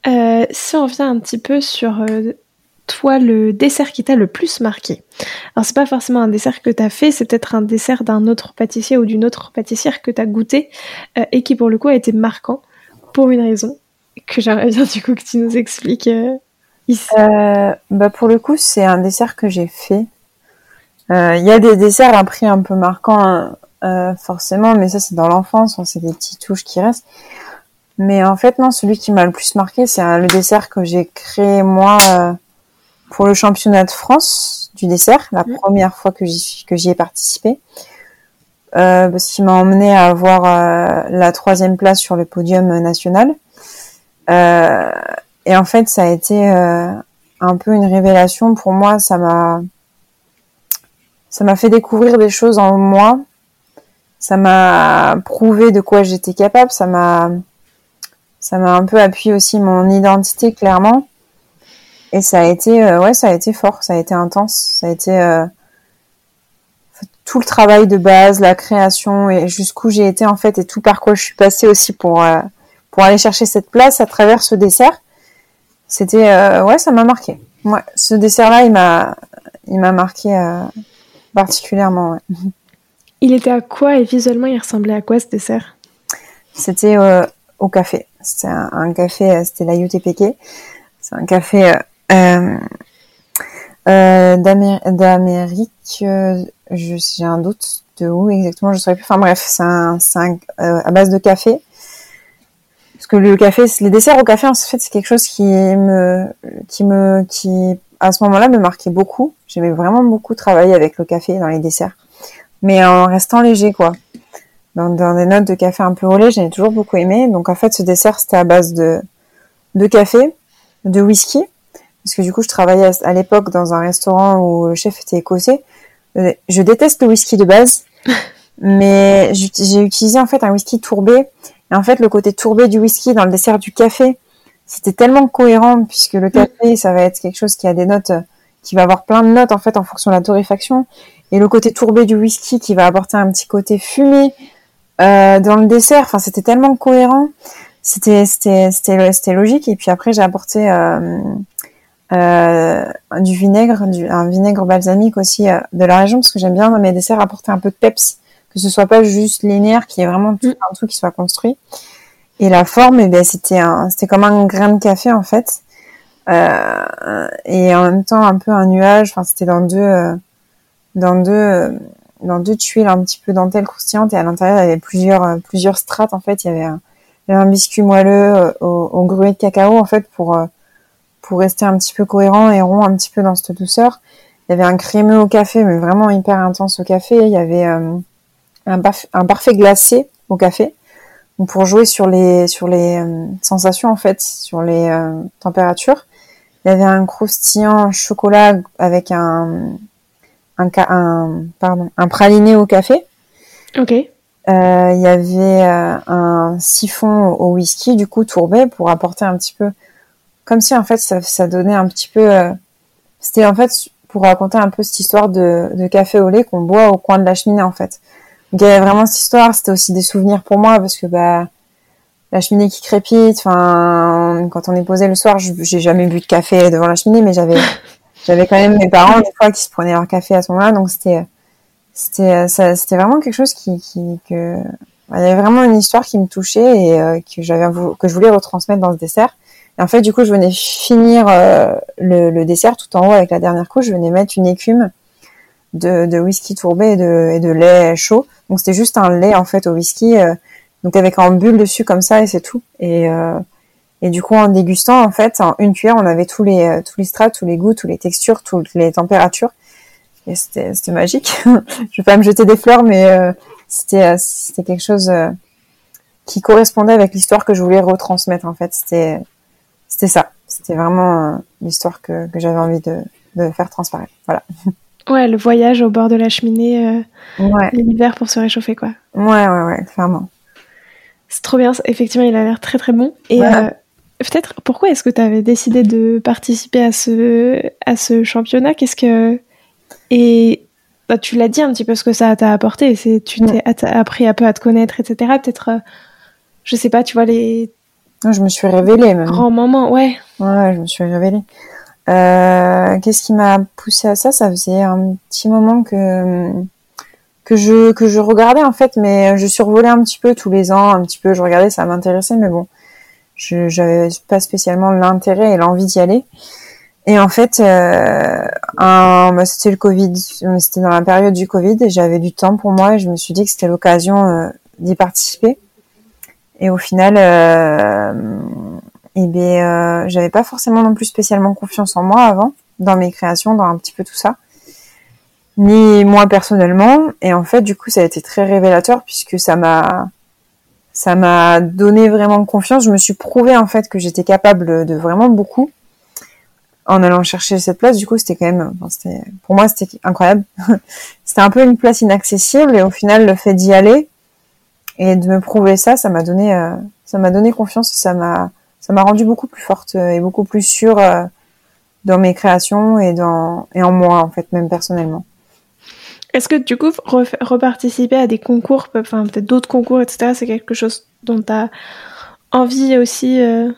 Euh, si on revient un petit peu sur toi, le dessert qui t'a le plus marqué. Alors, c'est pas forcément un dessert que t'as fait, c'est peut-être un dessert d'un autre pâtissier ou d'une autre pâtissière que t'as goûté et qui, pour le coup, a été marquant pour une raison que j'aimerais bien du coup que tu nous expliques euh, ici. Euh, bah pour le coup, c'est un dessert que j'ai fait. Il y a des desserts à prix un peu marquants hein, forcément, mais ça c'est dans l'enfance, c'est des petites touches qui restent. Mais en fait non, celui qui m'a le plus marqué, c'est le dessert que j'ai créé moi pour le championnat de France du dessert, la mmh. première fois que j'y que j'y ai participé. Euh, parce qu'il m'a emmené à avoir la troisième place sur le podium national. Euh, et en fait, ça a été euh, un peu une révélation pour moi. Ça m'a, ça m'a fait découvrir des choses en moi. Ça m'a prouvé de quoi j'étais capable. Ça m'a, ça m'a un peu appuyé aussi mon identité clairement. Et ça a été, euh, ouais, ça a été fort, ça a été intense, ça a été euh, tout le travail de base, la création et jusqu'où j'ai été en fait et tout par quoi je suis passée aussi pour euh, pour aller chercher cette place à travers ce dessert. C'était ouais, ça m'a marqué. Ce dessert-là, il m'a il m'a marqué particulièrement. Il était à quoi et visuellement, il ressemblait à quoi ce dessert? C'était euh, au café. C'était un, café, c'était la UTPK. C'est un café d'Amérique. j'ai un doute de où exactement, je ne saurais plus. Enfin bref, c'est un à base de café parce que le café, les desserts au café, en fait, c'est quelque chose qui me, qui me, qui, à ce moment-là, me marquait beaucoup. J'aimais vraiment beaucoup travailler avec le café dans les desserts. Mais en restant léger, quoi. Dans, dans des notes de café un peu roulé, j'en ai toujours beaucoup aimé. Donc, en fait, ce dessert, c'était à base de, de café, de whisky. Parce que du coup, je travaillais à, l'époque dans un restaurant où le chef était écossais. Euh, je déteste le whisky de base. mais j'ai utilisé en fait un whisky tourbé et en fait, le côté tourbé du whisky dans le dessert du café, c'était tellement cohérent puisque le café, ça va être quelque chose qui a des notes, qui va avoir plein de notes en fait en fonction de la torréfaction. Et le côté tourbé du whisky qui va apporter un petit côté fumé euh, dans le dessert. Enfin, c'était tellement cohérent. C'était c'était c'était logique. Et puis après, j'ai apporté euh, euh, du vinaigre, du, un vinaigre balsamique aussi euh, de la région parce que j'aime bien dans mes desserts apporter un peu de peps que ce soit pas juste linéaire, qu'il y ait vraiment tout mm. un truc qui soit construit. Et la forme, eh ben, c'était un, c'était comme un grain de café en fait, et en même temps un peu un nuage. Enfin, c'était dans deux, dans deux, dans deux tuiles un petit peu dentelle croustillante et à l'intérieur il y avait plusieurs, plusieurs strates en fait. Il y avait un, un biscuit moelleux au, au gruet de cacao en fait pour pour rester un petit peu cohérent et rond un petit peu dans cette douceur. Il y avait un crémeux au café, mais vraiment hyper intense au café. Il y avait euh, un, un, parfait glacé au café. Donc pour jouer sur les sur les euh, sensations en fait, sur les euh, températures. Il y avait un croustillant chocolat avec un un, un pardon un praliné au café. Ok. il y avait un siphon au whisky du coup tourbé pour apporter un petit peu comme si en fait ça, ça donnait un petit peu. Euh, c'était en fait pour raconter un peu cette histoire de, de café au lait qu'on boit au coin de la cheminée en fait. Donc il y avait vraiment cette histoire. C'était aussi des souvenirs pour moi parce que bah la cheminée qui crépite. Enfin, quand on est posé le soir, j'ai jamais bu de café devant la cheminée, mais j'avais j'avais quand même mes parents des fois qui se prenaient leur café à ce moment-là. Donc c'était c'était c'était vraiment quelque chose qui, qui que il y avait vraiment une histoire qui me touchait et euh, que j'avais que je voulais retransmettre dans ce dessert. Et en fait, du coup, je venais finir euh, le, le, dessert tout en haut avec la dernière couche. Je venais mettre une écume de, de whisky tourbé et de, et de, lait chaud. Donc c'était juste un lait en fait au whisky, euh, donc avec un bulle dessus comme ça et c'est tout. Et, euh, et du coup, en dégustant en fait, en une cuillère, on avait tous les tous les strates, tous les goûts, toutes les textures, toutes les températures. Et c'était c'était magique. je vais pas me jeter des fleurs, mais c'était c'était quelque chose qui correspondait avec l'histoire que je voulais retransmettre en fait. C'était c'était ça. C'était vraiment euh, l'histoire que, que j'avais envie de, de, faire transparaître. Voilà. Ouais, le voyage au bord de la cheminée, euh, ouais. l'hiver pour se réchauffer, quoi. Ouais, ouais, ouais, clairement. C'est trop bien. Effectivement, il a l'air très, très bon. Et euh, peut-être, pourquoi est-ce que tu avais décidé de participer à ce, à ce championnat? Qu'est-ce que. Et bah, tu l'as dit un petit peu ce que ça t'a apporté. C'est, tu t'es appris un peu à te connaître, etc. Peut-être, je sais pas, tu vois, les je me suis révélée même. Grand moment, ouais. Ouais, je me suis révélée. Euh, Qu'est-ce qui m'a poussé à ça? Ça faisait un petit moment que que je que je regardais en fait, mais je survolais un petit peu tous les ans, un petit peu. Je regardais, ça m'intéressait, mais bon, je j'avais pas spécialement l'intérêt et l'envie d'y aller. Et en fait, euh, bah, c'était le Covid, c'était dans la période du Covid et j'avais du temps pour moi et je me suis dit que c'était l'occasion euh, d'y participer. Et au final, euh, eh bien, euh, j'avais pas forcément non plus spécialement confiance en moi avant, dans mes créations, dans un petit peu tout ça, ni moi personnellement. Et en fait, du coup, ça a été très révélateur puisque ça m'a, ça m'a donné vraiment confiance. Je me suis prouvé en fait que j'étais capable de vraiment beaucoup en allant chercher cette place. Du coup, c'était quand même, pour moi, c'était incroyable. c'était un peu une place inaccessible et au final, le fait d'y aller et de me prouver ça, ça m'a donné, euh, ça m'a donné confiance ça m'a, ça m'a rendu beaucoup plus forte et beaucoup plus sûre euh, dans mes créations et dans et en moi en fait même personnellement. Est-ce que du coup reparticiper à des concours, enfin peut-être d'autres concours, etc. C'est quelque chose dont tu as envie aussi euh?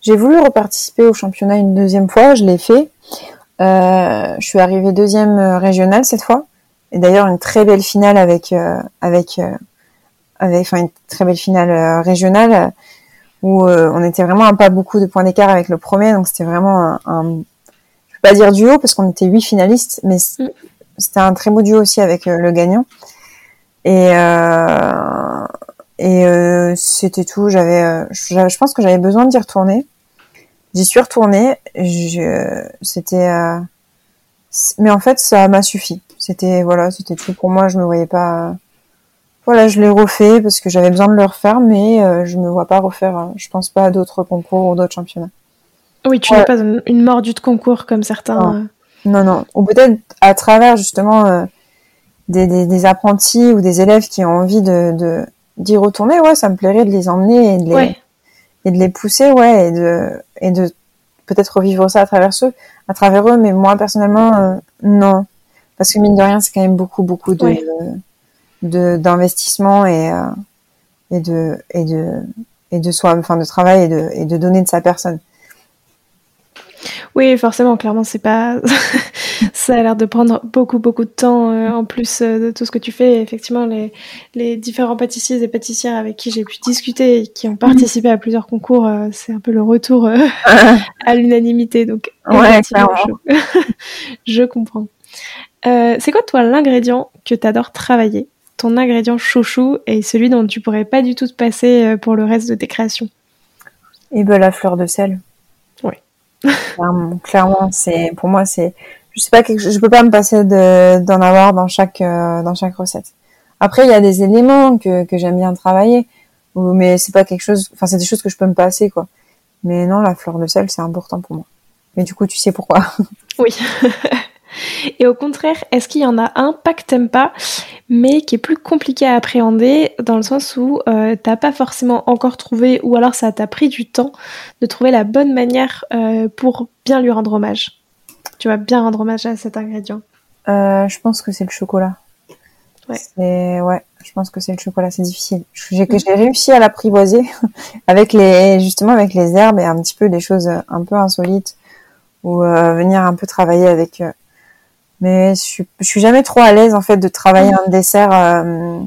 J'ai voulu reparticiper au championnat une deuxième fois, je l'ai fait. Euh, je suis arrivée deuxième régionale cette fois. Et d'ailleurs une très belle finale avec avec avec enfin une très belle finale euh, régionale où euh, on était vraiment à pas beaucoup de points d'écart avec le premier, donc c'était vraiment un, un, je peux pas dire duo parce qu'on était huit finalistes, mais mm. C'était un très beau duo aussi avec euh, le gagnant. Et et c'était tout. J'avais, je, pense que j'avais besoin d'y retourner. J'y suis retournée. C'était, mais en fait, ça m'a suffi. C'était voilà, c'était tout pour moi. Je me voyais pas voilà, je l'ai refait parce que j'avais besoin de le refaire, mais euh, je me vois pas refaire. Euh, je pense pas à d'autres concours ou d'autres championnats. Oui, tu n'es pas une mordue de concours comme certains. Non, euh. non. Ou peut-être à travers justement des, des, apprentis ou des élèves qui ont envie de d'y retourner. Ouais, ça me plairait de les emmener et de les et de les pousser, ouais, et de et de peut-être revivre ça à travers eux, à travers eux. Mais moi personnellement, non, parce que mine de rien, c'est quand même beaucoup, beaucoup de d'investissement et, euh, et de et de et de soi, enfin de travail et de et de donner de sa personne. Oui, forcément, clairement, c'est pas Ça a l'air de prendre beaucoup, beaucoup de temps euh, en plus euh, de tout ce que tu fais. effectivement, les, les différents pâtissiers et pâtissières avec qui j'ai pu discuter et qui ont participé à plusieurs concours, euh, c'est un peu le retour à l'unanimité. Donc, ouais, je, je, comprends. c'est quoi, toi, l'ingrédient que tu adores travailler? Ton ingrédient chouchou et celui dont tu pourrais pas du tout te passer pour le reste de tes créations? Et eh ben, la fleur de sel. Clairement, clairement c'est pour moi c'est je sais pas quelque je peux pas me passer de d'en avoir dans chaque euh, dans chaque recette. Après il y a des éléments que que j'aime bien travailler mais c'est pas quelque chose enfin c'est des choses que je peux me passer quoi. Mais non, la fleur de sel c'est important pour moi. Mais du coup, tu sais pourquoi. Oui. Et au contraire, est-ce qu'il y en a un, pas que t'aimes pas, mais qui est plus compliqué à appréhender dans le sens où euh, t'as pas forcément encore trouvé, ou alors ça t'a pris du temps de trouver la bonne manière euh, pour bien lui rendre hommage? Tu vas bien rendre hommage à cet ingrédient euh, Je pense que c'est le chocolat. Ouais. ouais, je pense que c'est le chocolat, c'est difficile. J'ai que j'ai réussi à l'apprivoiser avec les justement avec les herbes et un petit peu des choses un peu insolites ou euh, venir un peu travailler avec euh, mais je suis, je suis jamais trop à l'aise en fait de travailler un dessert. Euh,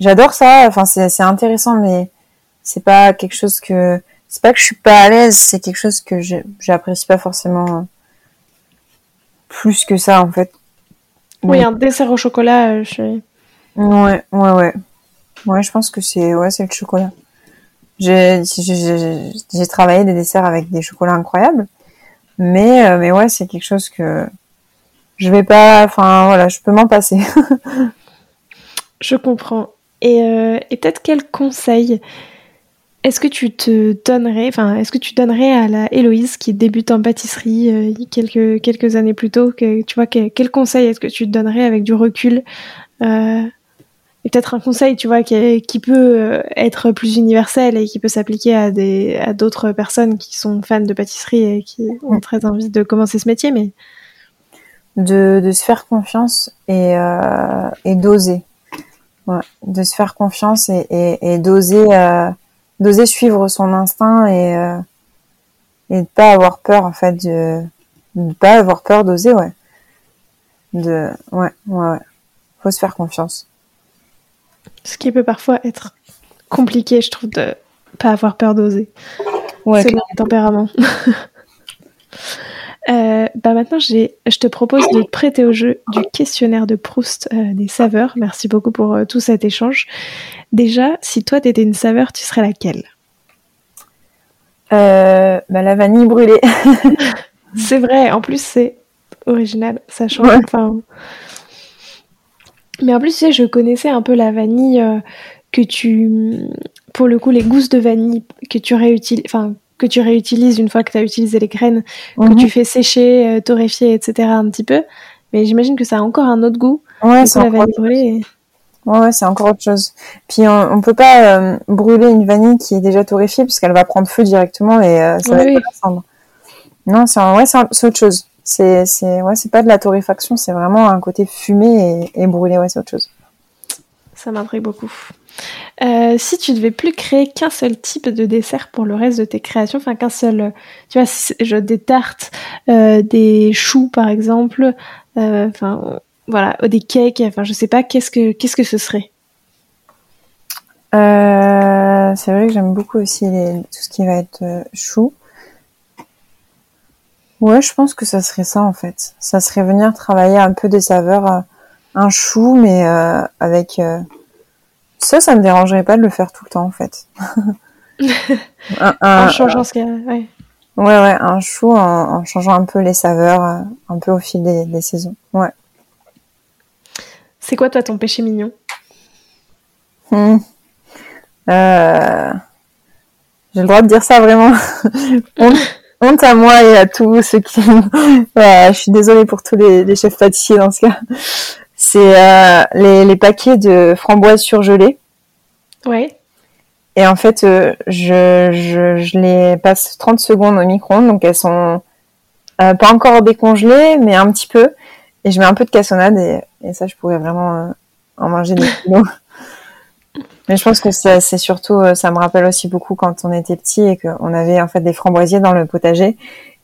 j'adore ça, enfin c'est c'est intéressant, mais c'est pas quelque chose que c'est pas que je suis pas à l'aise, c'est quelque chose que j'apprécie pas forcément plus que ça en fait. Oui, un dessert au chocolat, euh, je Ouais, ouais, ouais. Ouais, je pense que c'est ouais, c'est le chocolat. J'ai j'ai travaillé des desserts avec des chocolats incroyables, mais euh, mais ouais, c'est quelque chose que je vais pas, enfin voilà, je peux m'en passer. je comprends. Et, euh, et peut-être quel conseil est-ce que tu te donnerais, enfin, est-ce que tu donnerais à la Héloïse qui débute en pâtisserie euh, quelques quelques années plus tôt, que, tu vois, quel, conseil est-ce que tu te donnerais avec du recul euh, et peut-être un conseil, tu vois, qui, qui peut être plus universel et qui peut s'appliquer à des à d'autres personnes qui sont fans de pâtisserie et qui ont très envie de commencer ce métier, mais de, de se faire confiance et, euh, et d'oser. Ouais, de se faire confiance et, et, et d'oser euh, d'oser suivre son instinct et euh, et de pas avoir peur en fait de de pas avoir peur d'oser ouais. De ouais ouais ouais. Faut se faire confiance. Ce qui peut parfois être compliqué je trouve de pas avoir peur d'oser. Ouais c'est le tempérament Euh, bah maintenant, je te propose de te prêter au jeu du questionnaire de Proust euh, des saveurs. Merci beaucoup pour euh, tout cet échange. Déjà, si toi t'étais une saveur, tu serais laquelle? Bah, La vanille brûlée. c'est vrai, en plus c'est original, ça change. Enfin... Mais en plus, tu sais, je connaissais un peu la vanille que tu. Pour le coup, les gousses de vanille que tu réutilises. Enfin, que tu réutilises une fois que tu as utilisé les graines, que mhm. tu fais sécher, euh, torréfier, etc. un petit peu. Mais j'imagine que ça a encore un autre goût. Ouais, c'est encore, ouais, c'est encore autre chose. Puis on, on peut pas euh, brûler une vanille qui est déjà torréfiée puisqu'elle va prendre feu directement et euh, ça va oui. Non, c'est ouais, c'est autre chose. C'est c'est ouais, c'est pas de la torréfaction, c'est vraiment un côté fumé et, et brûlé, ouais, c'est autre chose. Ça m'intrigue beaucoup. Euh, si tu devais plus créer qu'un seul type de dessert pour le reste de tes créations, enfin qu'un seul, tu vois, des tartes, euh, des choux par exemple, euh, enfin voilà, des cakes, enfin je sais pas, qu'est-ce que qu'est-ce que ce serait? C'est vrai que j'aime beaucoup aussi tout ce qui va être chou. Ouais, je pense que ça serait ça en fait. Ça serait venir travailler un peu des saveurs, un chou mais avec ça, ça me dérangerait pas de le faire tout le temps, en fait. en changeant ce qu'il y a, ouais. Ouais, ouais, un chou en, changeant un peu les saveurs, euh, un peu au fil des, saisons. Ouais. C'est quoi, toi, ton péché mignon? Hmm. euh... J'ai le droit de dire ça, vraiment. honte, à moi et à tous ceux qui... je suis désolée pour tous les, les chefs pâtissiers dans ce cas c'est euh, les, les, paquets de framboises surgelées. Ouais. Et en fait, euh, je, je, je, les passe 30 secondes au micro-ondes, donc elles sont euh, pas encore décongelées, mais un petit peu. Et je mets un peu de cassonade et, et ça, je pourrais vraiment en manger des kilos. mais je pense que c'est surtout, ça me rappelle aussi beaucoup quand on était petit et qu'on avait en fait des framboisiers dans le potager.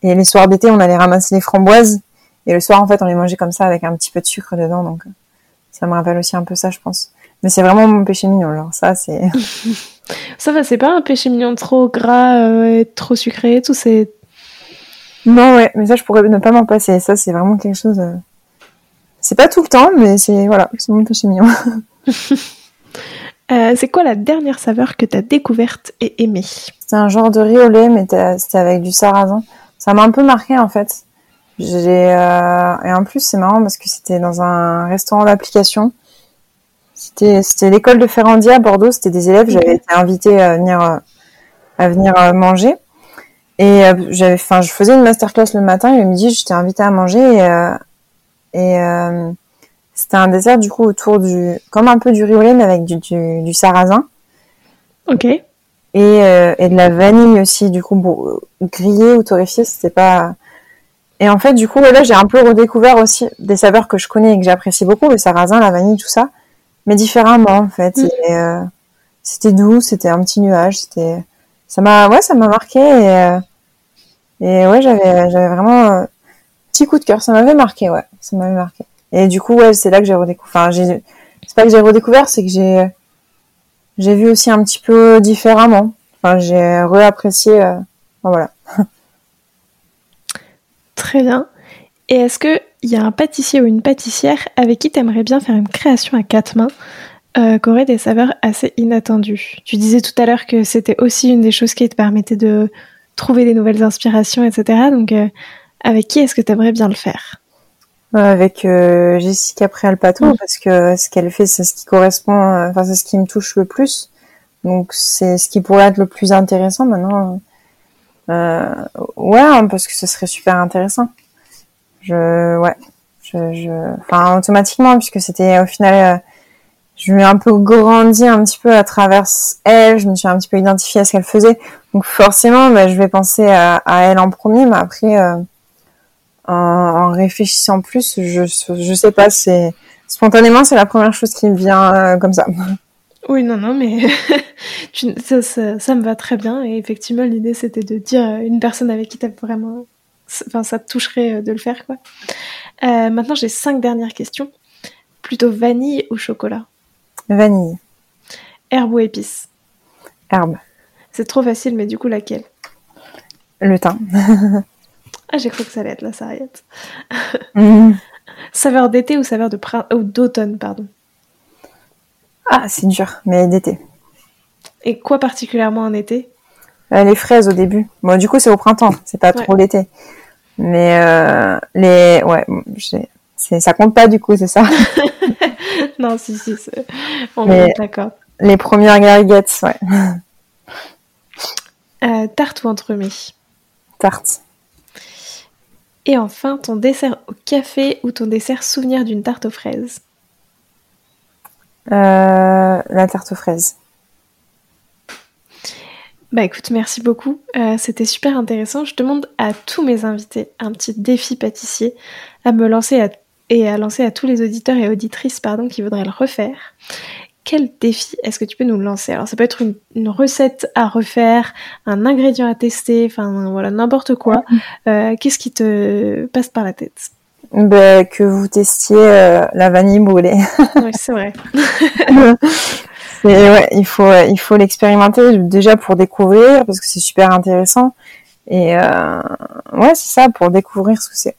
Et les soirs d'été, on allait ramasser les framboises Et le soir, en fait, on les mangeait comme ça avec un petit peu de sucre dedans. Donc, ça me rappelle aussi un peu ça, je pense. Mais c'est vraiment mon péché mignon. Alors ça, c'est. ça va, c'est pas un péché mignon trop gras, euh, trop sucré, tout c'est. Non, ouais, mais ça, je pourrais ne pas m'en passer. Ça, c'est vraiment quelque chose. Euh, c'est pas tout le temps, mais c'est voilà, c'est mon péché mignon. Euh, c'est quoi la dernière saveur que tu as découverte et aimée? C'est un genre de riz au lait, mais c'était avec du sarrasin. Ça m'a un peu marqué en fait. J'ai euh, et en plus c'est marrant parce que c'était dans un restaurant d'application. C'était c'était l'école de Ferrandia à Bordeaux. C'était des élèves. J'avais été invitée à venir à venir manger. Et j'avais, enfin, je faisais une masterclass le matin et le midi, j'étais invitée à manger et, et c'était un dessert du coup autour du, comme un peu du riz au lait mais avec du, du, sarrasin. Ok. Et, euh, et de la vanille aussi, du coup, bon, grillée ou torréfiée, c'était pas. Et en fait, du coup, là, j'ai un peu redécouvert aussi des saveurs que je connais et que j'apprécie beaucoup, le sarrasin, la vanille, tout ça, mais différemment en fait. Mm. Euh, c'était doux, c'était un petit nuage, c'était, ça m'a, ouais, ça m'a marqué et, euh, et ouais, j'avais, j'avais vraiment un petit coup de cœur, ça m'avait marqué, ouais, ça m'avait marqué. Et du coup, ouais, c'est là que j'ai redécouvert. Enfin, j'ai, c'est pas que j'ai redécouvert, c'est que j'ai, j'ai vu aussi un petit peu différemment. Enfin, j'ai réapprécié. Euh... voilà. Très bien. Et est-ce que il y a un pâtissier ou une pâtissière avec qui tu aimerais bien faire une création à quatre mains euh, qui aurait des saveurs assez inattendues? Tu disais tout à l'heure que c'était aussi une des choses qui te permettait de trouver des nouvelles inspirations, etc. Donc, euh, avec qui est-ce que tu aimerais bien le faire? Avec euh, Jessica Préalpato mm. parce que ce qu'elle fait c'est ce qui correspond euh, enfin c'est ce qui me touche le plus donc c'est ce qui pourrait être le plus intéressant maintenant euh, ouais hein, parce que ce serait super intéressant je ouais je, je... enfin automatiquement puisque c'était au final euh, je lui ai un peu grandi un petit peu à travers elle je me suis un petit peu identifiée à ce qu'elle faisait donc forcément bah, je vais penser à, elle en premier mais après en, réfléchissant plus, je je sais pas, c'est spontanément c'est la première chose qui me vient euh, comme ça. Oui, non, non, mais ça, ça, me va très bien. Et effectivement, l'idée c'était de dire une personne avec qui t'as vraiment, enfin, ça te toucherait euh, de le faire, quoi. Euh, maintenant, j'ai cinq dernières questions. Plutôt vanille ou chocolat? Vanille. Herbe ou épice Herbe. C'est trop facile, mais du coup, laquelle? Le thym. Ah, j'ai cru que ça allait être la sarriette. Mm. saveur d'été ou saveur de d'automne, pardon? Ah, c'est dur, mais d'été. Et quoi particulièrement en été? Euh, Les fraises au début. Bon, du coup, c'est au printemps, c'est pas trop l'été. Mais euh, les, ouais, c'est, ça compte pas du coup, c'est ça Non, si, si, on est d'accord. Les premières gariguettes, ouais. Euh, tarte ou entremets? Tarte. Et enfin, ton dessert au café ou ton dessert souvenir d'une tarte aux fraises? La tarte aux fraises. Bah écoute, merci beaucoup. Euh, c'était super intéressant. Je demande à tous mes invités un petit défi pâtissier à me lancer et à lancer à tous les auditeurs et auditrices pardon, qui voudraient le refaire quel défi est-ce que tu peux nous lancer? Alors ça peut être une, recette à refaire, un ingrédient à tester, enfin voilà, n'importe quoi. Euh, qu'est-ce qui te passe par la tête? Ben, Que vous testiez euh, la vanille brûlée. oui, c'est vrai. ouais, il faut, il faut l'expérimenter déjà pour découvrir, parce que c'est super intéressant. Et euh, ouais, c'est ça, pour découvrir ce que c'est.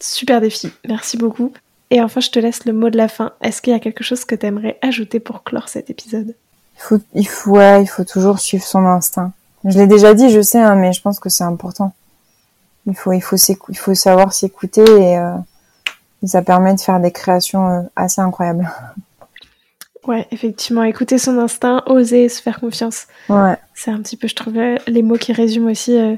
Super défi, merci beaucoup. Et enfin, je te laisse le mot de la fin. Est-ce qu'il y a quelque chose que tu aimerais ajouter pour clore cet épisode? Il faut, il, faut, il faut toujours suivre son instinct. Je l'ai déjà dit, je sais, hein, mais je pense que c'est important. Il faut, il faut, il faut savoir s'écouter euh, et, ça permet de faire des créations euh, assez incroyables. Ouais, effectivement, écouter son instinct, oser, se faire confiance. Ouais. C'est un petit peu, je trouve, les mots qui résument aussi euh,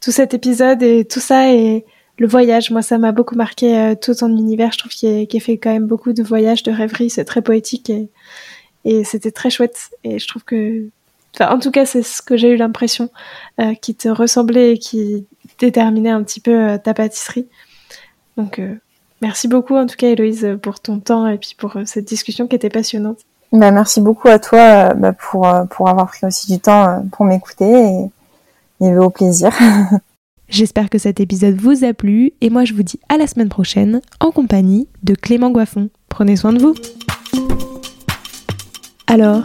tout cet épisode et tout ça. Et le voyage, moi, ça m'a beaucoup marqué euh, tout ton univers. Je trouve qu'il est, fait quand même beaucoup de voyages, de rêveries. C'est très poétique et, et c'était très chouette. Et je trouve que, enfin, en tout cas, c'est ce que j'ai eu l'impression euh, qui te ressemblait et qui déterminait un petit peu euh, ta pâtisserie. Donc, merci beaucoup en tout cas, Héloïse, pour ton temps et puis pour cette discussion qui était passionnante. Bah, merci beaucoup à toi bah, pour, pour avoir pris aussi du temps pour m'écouter et, et au plaisir. J'espère que cet épisode vous a plu et moi je vous dis à la semaine prochaine en compagnie de Clément Goiffon. Prenez soin de vous. Alors,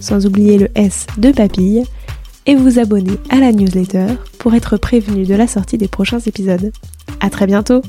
sans oublier le S de papille et vous abonner à la newsletter pour être prévenu de la sortie des prochains épisodes. À très bientôt!